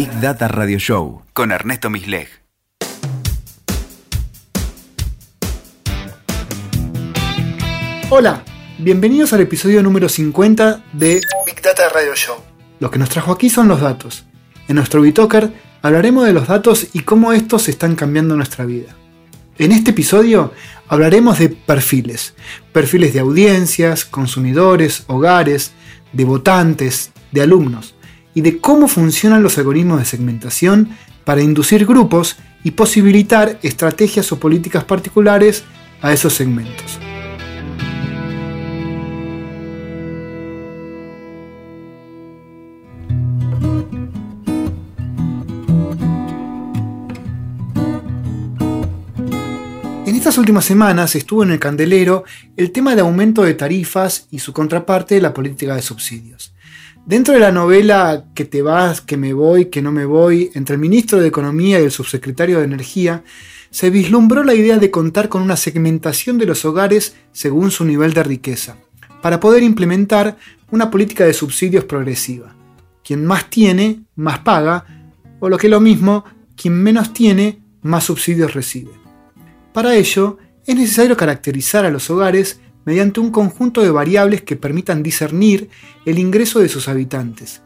Big Data Radio Show con Ernesto Misleg. Hola, bienvenidos al episodio número 50 de Big Data Radio Show. Lo que nos trajo aquí son los datos. En nuestro Bitoker hablaremos de los datos y cómo estos están cambiando nuestra vida. En este episodio hablaremos de perfiles, perfiles de audiencias, consumidores, hogares, de votantes, de alumnos, y de cómo funcionan los algoritmos de segmentación para inducir grupos y posibilitar estrategias o políticas particulares a esos segmentos. En estas últimas semanas estuvo en el candelero el tema de aumento de tarifas y su contraparte, la política de subsidios. Dentro de la novela Que te vas, que me voy, que no me voy, entre el ministro de Economía y el subsecretario de Energía, se vislumbró la idea de contar con una segmentación de los hogares según su nivel de riqueza, para poder implementar una política de subsidios progresiva. Quien más tiene, más paga, o lo que es lo mismo, quien menos tiene, más subsidios recibe. Para ello, es necesario caracterizar a los hogares mediante un conjunto de variables que permitan discernir el ingreso de sus habitantes.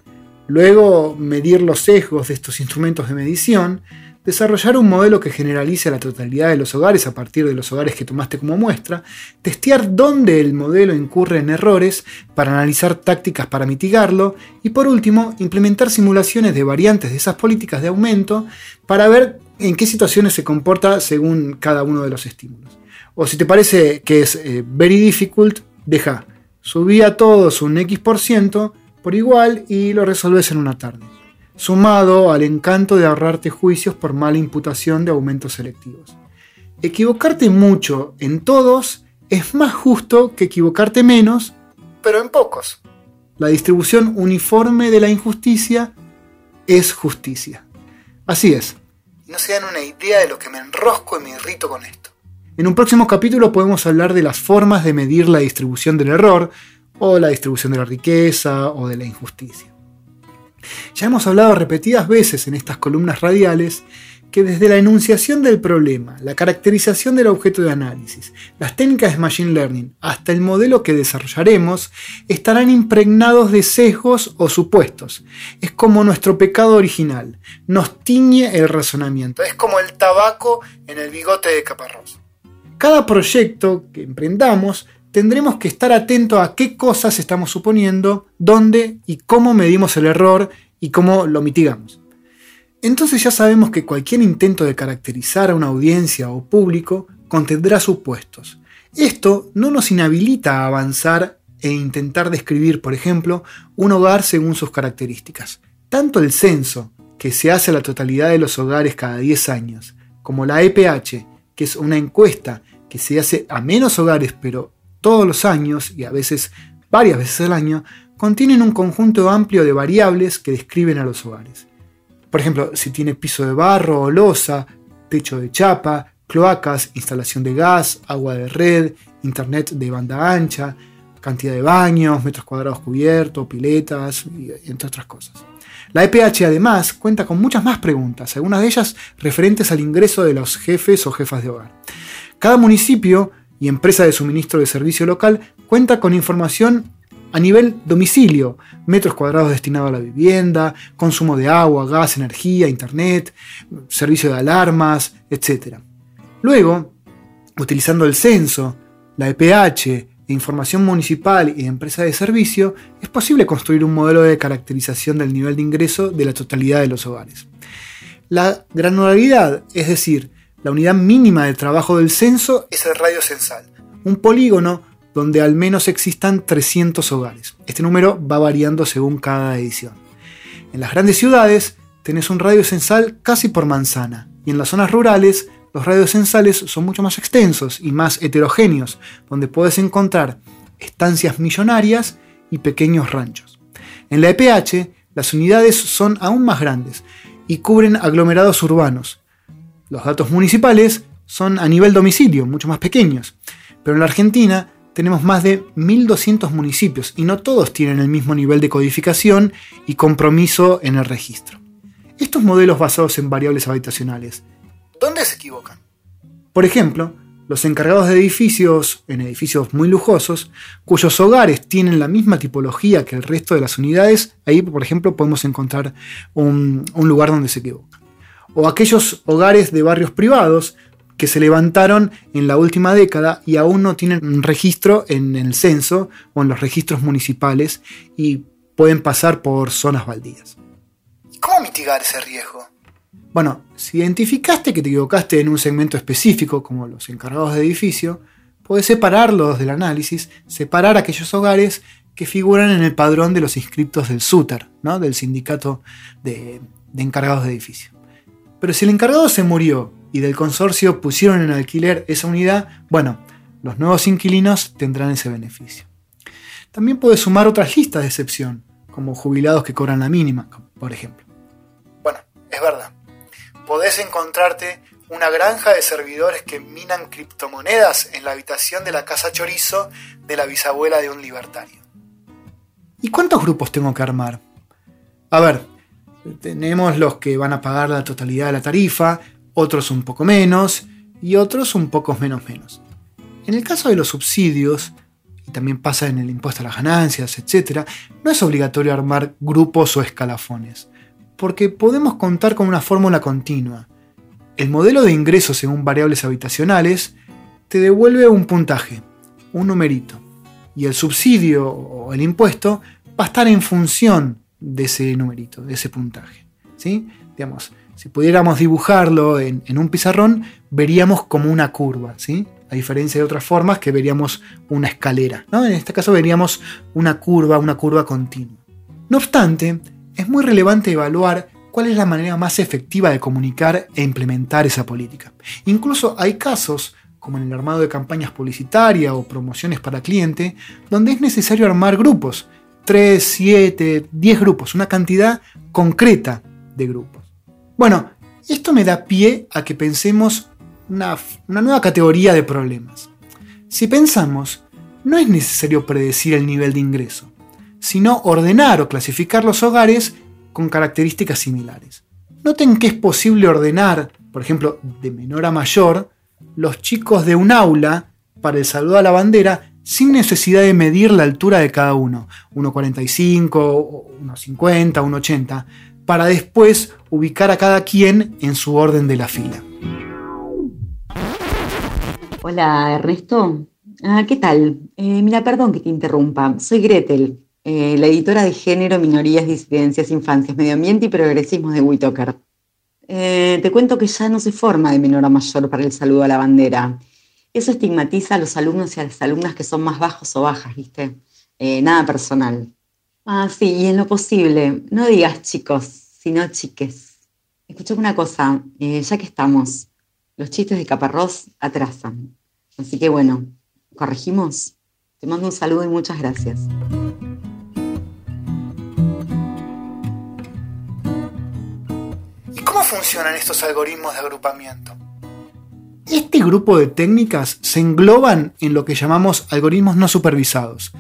Luego, medir los sesgos de estos instrumentos de medición, desarrollar un modelo que generalice la totalidad de los hogares a partir de los hogares que tomaste como muestra, testear dónde el modelo incurre en errores para analizar tácticas para mitigarlo y por último, implementar simulaciones de variantes de esas políticas de aumento para ver en qué situaciones se comporta según cada uno de los estímulos. O si te parece que es eh, very difficult, deja. Subí a todos un X% por igual y lo resolves en una tarde. Sumado al encanto de ahorrarte juicios por mala imputación de aumentos selectivos. Equivocarte mucho en todos es más justo que equivocarte menos, pero en pocos. La distribución uniforme de la injusticia es justicia. Así es. No se dan una idea de lo que me enrosco y me irrito con esto. En un próximo capítulo podemos hablar de las formas de medir la distribución del error, o la distribución de la riqueza, o de la injusticia. Ya hemos hablado repetidas veces en estas columnas radiales que desde la enunciación del problema, la caracterización del objeto de análisis, las técnicas de Machine Learning, hasta el modelo que desarrollaremos, estarán impregnados de sesgos o supuestos. Es como nuestro pecado original, nos tiñe el razonamiento, es como el tabaco en el bigote de Caparrós. Cada proyecto que emprendamos tendremos que estar atentos a qué cosas estamos suponiendo, dónde y cómo medimos el error y cómo lo mitigamos. Entonces ya sabemos que cualquier intento de caracterizar a una audiencia o público contendrá supuestos. Esto no nos inhabilita a avanzar e intentar describir, por ejemplo, un hogar según sus características. Tanto el censo, que se hace a la totalidad de los hogares cada 10 años, como la EPH, que es una encuesta que se hace a menos hogares, pero todos los años y a veces varias veces al año, contienen un conjunto amplio de variables que describen a los hogares. Por ejemplo, si tiene piso de barro o losa, techo de chapa, cloacas, instalación de gas, agua de red, internet de banda ancha, cantidad de baños, metros cuadrados cubiertos, piletas, entre otras cosas. La EPH además cuenta con muchas más preguntas, algunas de ellas referentes al ingreso de los jefes o jefas de hogar. Cada municipio y empresa de suministro de servicio local cuenta con información a nivel domicilio, metros cuadrados destinados a la vivienda, consumo de agua, gas, energía, internet, servicio de alarmas, etc. Luego, utilizando el censo, la EPH, de información municipal y de empresa de servicio, es posible construir un modelo de caracterización del nivel de ingreso de la totalidad de los hogares. La granularidad, es decir, la unidad mínima de trabajo del censo, es el radio censal, un polígono donde al menos existan 300 hogares. Este número va variando según cada edición. En las grandes ciudades tenés un radio censal casi por manzana y en las zonas rurales los radios censales son mucho más extensos y más heterogéneos, donde puedes encontrar estancias millonarias y pequeños ranchos. En la EPH, las unidades son aún más grandes y cubren aglomerados urbanos. Los datos municipales son a nivel domicilio, mucho más pequeños, pero en la Argentina tenemos más de 1.200 municipios y no todos tienen el mismo nivel de codificación y compromiso en el registro. Estos modelos basados en variables habitacionales, ¿dónde se equivocan? Por ejemplo, los encargados de edificios, en edificios muy lujosos, cuyos hogares tienen la misma tipología que el resto de las unidades, ahí por ejemplo podemos encontrar un, lugar donde se equivocan. O aquellos hogares de barrios privados que se levantaron en la última década y aún no tienen un registro en el censo o en los registros municipales y pueden pasar por zonas baldías. ¿Cómo mitigar ese riesgo? Bueno, si identificaste que te equivocaste en un segmento específico, como los encargados de edificio, puedes separarlos del análisis, separar aquellos hogares que figuran en el padrón de los inscriptos del SUTER, ¿no? del sindicato de, de encargados de edificio. Pero si el encargado se murió y del consorcio pusieron en alquiler esa unidad, bueno, los nuevos inquilinos tendrán ese beneficio. También puedes sumar otras listas de excepción, como jubilados que cobran la mínima, por ejemplo. Encontrarte una granja de servidores que minan criptomonedas en la habitación de la casa chorizo de la bisabuela de un libertario. ¿Y cuántos grupos tengo que armar? A ver, tenemos los que van a pagar la totalidad de la tarifa, otros un poco menos y otros un poco menos menos. En el caso de los subsidios, y también pasa en el impuesto a las ganancias, etc., no es obligatorio armar grupos o escalafones porque podemos contar con una fórmula continua. El modelo de ingresos según variables habitacionales te devuelve un puntaje, un numerito, y el subsidio o el impuesto va a estar en función de ese numerito, de ese puntaje. ¿sí? Digamos, si pudiéramos dibujarlo en, un pizarrón, veríamos como una curva, ¿sí? a diferencia de otras formas que veríamos una escalera. ¿no? En este caso veríamos una curva, una curva continua. No obstante, es muy relevante evaluar cuál es la manera más efectiva de comunicar e implementar esa política. Incluso hay casos, como en el armado de campañas publicitarias o promociones para cliente, donde es necesario armar grupos, 3, 7, 10 grupos, una cantidad concreta de grupos. Bueno, esto me da pie a que pensemos una, una nueva categoría de problemas. Si pensamos, no es necesario predecir el nivel de ingreso sino ordenar o clasificar los hogares con características similares. Noten que es posible ordenar, por ejemplo, de menor a mayor, los chicos de un aula para el saludo a la bandera sin necesidad de medir la altura de cada uno, 1,45, 1,50, 1,80, para después ubicar a cada quien en su orden de la fila. Hola Ernesto, ah, ¿qué tal? Eh, mira, perdón que te interrumpa, soy Gretel, eh, la editora de Género, Minorías, Disidencias, Infancias, Medio Ambiente y Progresismo de Whitaker. Eh, te cuento que ya no se forma de menor a mayor para el saludo a la bandera. Eso estigmatiza a los alumnos y a las alumnas que son más bajos o bajas, ¿viste? Eh, nada personal. Ah, sí, y en lo posible, no digas chicos, sino chiques. Escuchame una cosa, ya que estamos, los chistes de caparrós atrasan. Así que bueno, ¿corregimos? Te mando un saludo y muchas gracias. Funcionan estos algoritmos de agrupamiento? Este grupo de técnicas se engloban en lo que llamamos algoritmos no supervisados,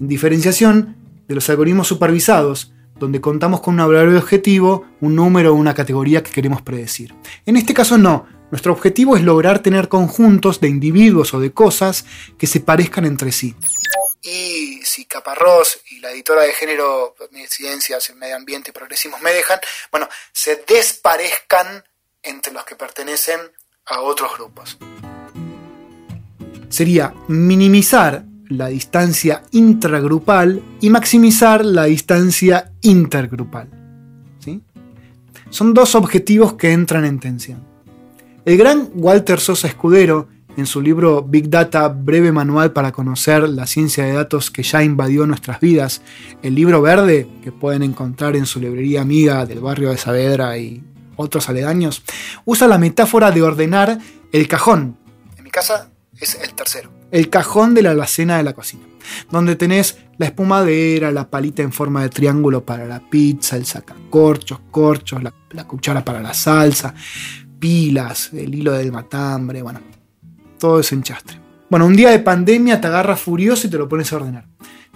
en diferenciación de los algoritmos supervisados, donde contamos con un variable objetivo, un número o una categoría que queremos predecir. En este caso no, nuestro objetivo es lograr tener conjuntos de individuos o de cosas que se parezcan entre sí y si Caparrós y la editora de género, Ciencias, Medio Ambiente y Progresismos me dejan, bueno, se desparezcan entre los que pertenecen a otros grupos. Sería minimizar la distancia intragrupal y maximizar la distancia intergrupal. ¿sí? Son dos objetivos que entran en tensión. El gran Walter Sosa Escudero en su libro Big Data, breve manual para conocer la ciencia de datos que ya invadió nuestras vidas, el libro verde que pueden encontrar en su librería amiga del barrio de Saavedra y otros aledaños, usa la metáfora de ordenar el cajón. En mi casa es el tercero. El cajón de la alacena de la cocina, donde tenés la espumadera, la palita en forma de triángulo para la pizza, el sacacorchos, corchos, la, la cuchara para la salsa, pilas, el hilo del matambre, bueno, todo ese enchastre. Bueno, un día de pandemia te agarras furioso y te lo pones a ordenar.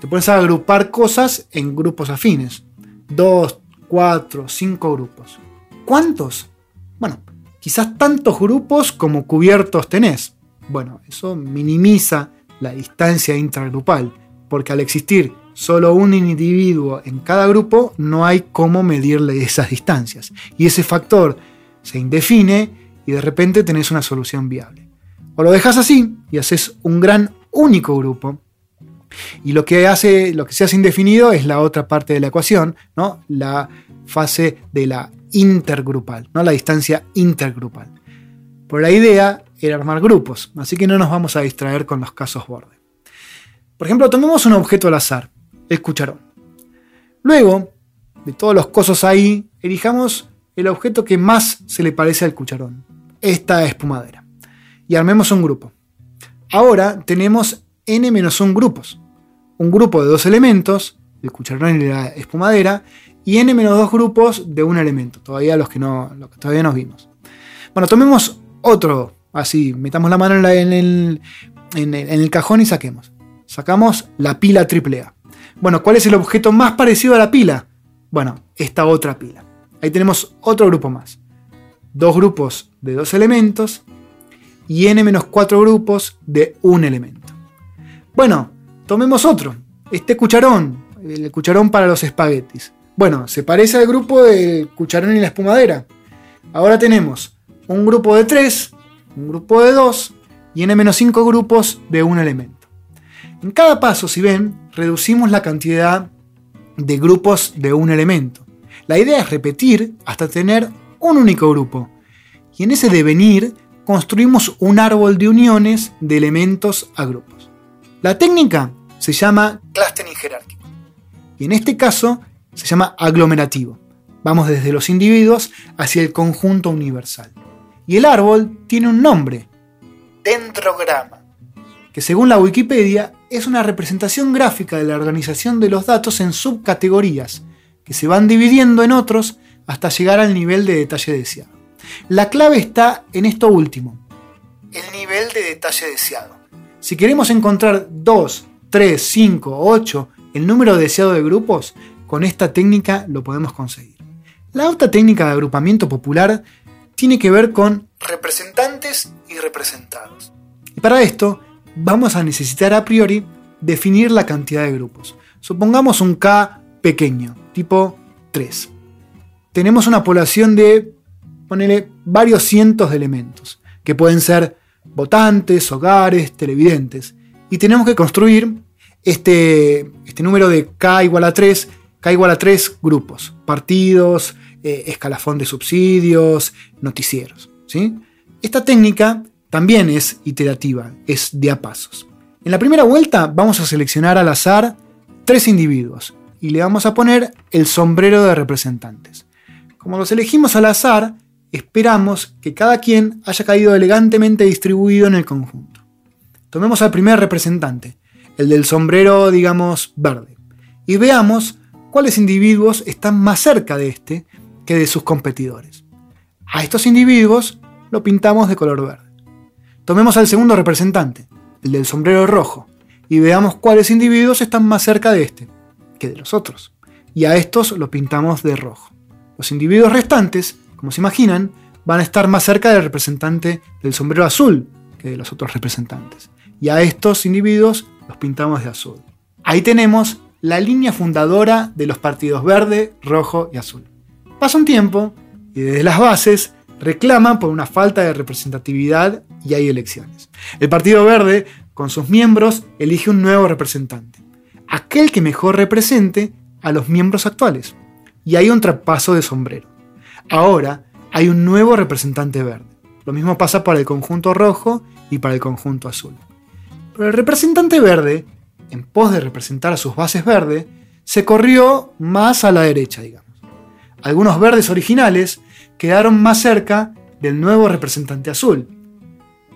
Te pones a agrupar cosas en grupos afines. Dos, cuatro, cinco grupos. ¿Cuántos? Bueno, quizás tantos grupos como cubiertos tenés. Bueno, eso minimiza la distancia intragrupal, porque al existir solo un individuo en cada grupo, no hay cómo medirle esas distancias. Y ese factor se indefine y de repente tenés una solución viable. O lo dejas así y haces un gran único grupo. Y lo que, hace, lo que se hace indefinido es la otra parte de la ecuación, ¿no? la fase de la intergrupal, ¿no? la distancia intergrupal. Por la idea era armar grupos, así que no nos vamos a distraer con los casos borde. Por ejemplo, tomemos un objeto al azar, el cucharón. Luego, de todos los cosos ahí, elijamos el objeto que más se le parece al cucharón, esta espumadera, y armemos un grupo. Ahora tenemos n-1 grupos, un grupo de dos elementos, el cucharón y la espumadera, y n-2 grupos de un elemento, todavía los que, no, todavía nos vimos. Bueno, tomemos otro, así, metamos la mano en, el, en el cajón y saquemos. Sacamos la pila AAA. Bueno, ¿cuál es el objeto más parecido a la pila? Bueno, esta otra pila. Ahí tenemos otro grupo más. Dos grupos de dos elementos y n-4 grupos de un elemento. Bueno, tomemos otro. Este cucharón, el cucharón para los espaguetis. Bueno, se parece al grupo del cucharón y la espumadera. Ahora tenemos un grupo de 3, un grupo de 2 y n-5 grupos de un elemento. En cada paso, si ven, reducimos la cantidad de grupos de un elemento. La idea es repetir hasta tener un único grupo. Y en ese devenir construimos un árbol de uniones de elementos a grupos. La técnica se llama clustering jerárquico. Y en este caso se llama aglomerativo. Vamos desde los individuos hacia el conjunto universal. Y el árbol tiene un nombre, dendrograma, que según la Wikipedia es una representación gráfica de la organización de los datos en subcategorías, que se van dividiendo en otros hasta llegar al nivel de detalle deseado. La clave está en esto último, el nivel de detalle deseado. Si queremos encontrar 2, 3, 5, 8, el número deseado de grupos, con esta técnica lo podemos conseguir. La otra técnica de agrupamiento popular tiene que ver con representantes y representados. Y para esto vamos a necesitar a priori definir la cantidad de grupos. Supongamos un K pequeño, tipo 3. Tenemos una población de, ponele, varios cientos de elementos, que pueden ser votantes, hogares, televidentes. Y tenemos que construir este, este número de K igual a 3, K igual a 3 grupos, partidos, eh, escalafón de subsidios, noticieros. ¿sí? Esta técnica también es iterativa, es de a pasos. En la primera vuelta vamos a seleccionar al azar tres individuos y le vamos a poner el sombrero de representantes. Como los elegimos al azar, esperamos que cada quien haya caído elegantemente distribuido en el conjunto. Tomemos al primer representante, el del sombrero, digamos, verde, y veamos cuáles individuos están más cerca de este que de sus competidores. A estos individuos lo pintamos de color verde. Tomemos al segundo representante, el del sombrero rojo, y veamos cuáles individuos están más cerca de este que de los otros. Y a estos lo pintamos de rojo. Los individuos restantes, como se imaginan, van a estar más cerca del representante del sombrero azul que de los otros representantes. Y a estos individuos los pintamos de azul. Ahí tenemos la línea fundadora de los partidos verde, rojo y azul. Pasa un tiempo y desde las bases reclaman por una falta de representatividad y hay elecciones. El Partido Verde, con sus miembros, elige un nuevo representante, aquel que mejor represente a los miembros actuales. Y hay un traspaso de sombrero. Ahora hay un nuevo representante verde. Lo mismo pasa para el conjunto rojo y para el conjunto azul. Pero el representante verde, en pos de representar a sus bases verdes, se corrió más a la derecha, digamos. Algunos verdes originales quedaron más cerca del nuevo representante azul.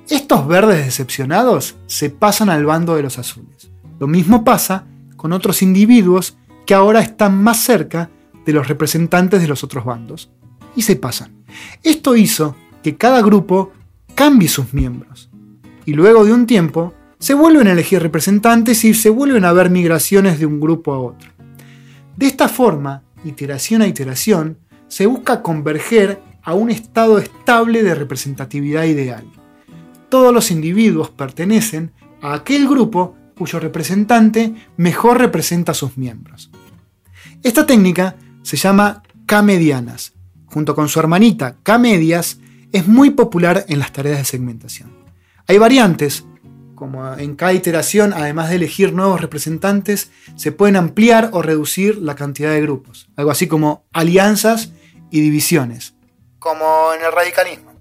Estos verdes decepcionados se pasan al bando de los azules. Lo mismo pasa con otros individuos que ahora están más cerca de los representantes de los otros bandos. Y se pasan. Esto hizo que cada grupo cambie sus miembros. Y luego de un tiempo, se vuelven a elegir representantes y se vuelven a ver migraciones de un grupo a otro. De esta forma, iteración a iteración, se busca converger a un estado estable de representatividad ideal. Todos los individuos pertenecen a aquel grupo cuyo representante mejor representa a sus miembros. Esta técnica se llama K-medianas. Junto con su hermanita K-medias, es muy popular en las tareas de segmentación. Hay variantes, como en cada iteración, además de elegir nuevos representantes, se pueden ampliar o reducir la cantidad de grupos, algo así como alianzas y divisiones, como en el radicalismo.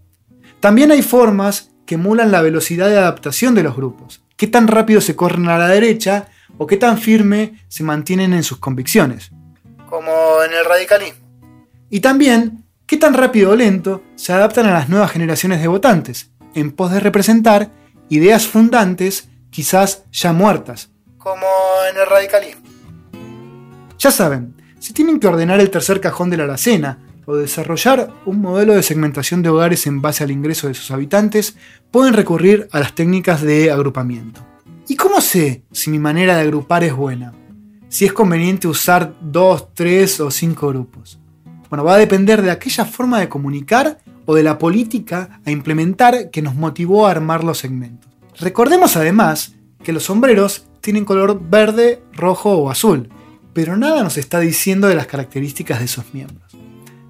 También hay formas que emulan la velocidad de adaptación de los grupos, qué tan rápido se corren a la derecha o qué tan firme se mantienen en sus convicciones, como en el radicalismo. Y también qué tan rápido o lento se adaptan a las nuevas generaciones de votantes, en pos de representar ideas fundantes quizás ya muertas, como en el radicalismo. Ya saben, si tienen que ordenar el tercer cajón de la alacena o desarrollar un modelo de segmentación de hogares en base al ingreso de sus habitantes, pueden recurrir a las técnicas de agrupamiento. ¿Y cómo sé si mi manera de agrupar es buena? Si es conveniente usar dos, tres o cinco grupos. Bueno, va a depender de aquella forma de comunicar o de la política a implementar que nos motivó a armar los segmentos. Recordemos además que los sombreros tienen color verde, rojo o azul, pero nada nos está diciendo de las características de esos miembros.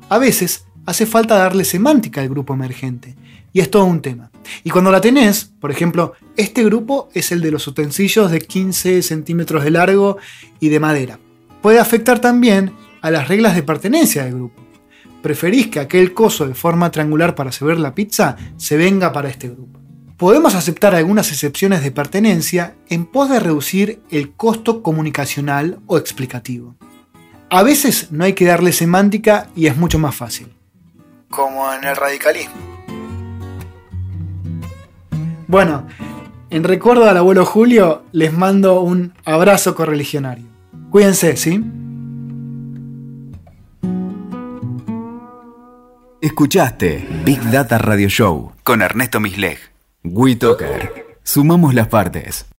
A veces hace falta darle semántica al grupo emergente, y es todo un tema. Y cuando la tenés, por ejemplo, este grupo es el de los utensilios de 15 centímetros de largo y de madera. Puede afectar también a las reglas de pertenencia del grupo. Preferís que aquel coso de forma triangular para servir la pizza se venga para este grupo. Podemos aceptar algunas excepciones de pertenencia en pos de reducir el costo comunicacional o explicativo. A veces no hay que darle semántica y es mucho más fácil. Como en el radicalismo. Bueno, en recuerdo al abuelo Julio, les mando un abrazo correligionario. Cuídense, ¿sí? Escuchaste Big Data Radio Show con Ernesto Misleg. WeToker. Sumamos las partes.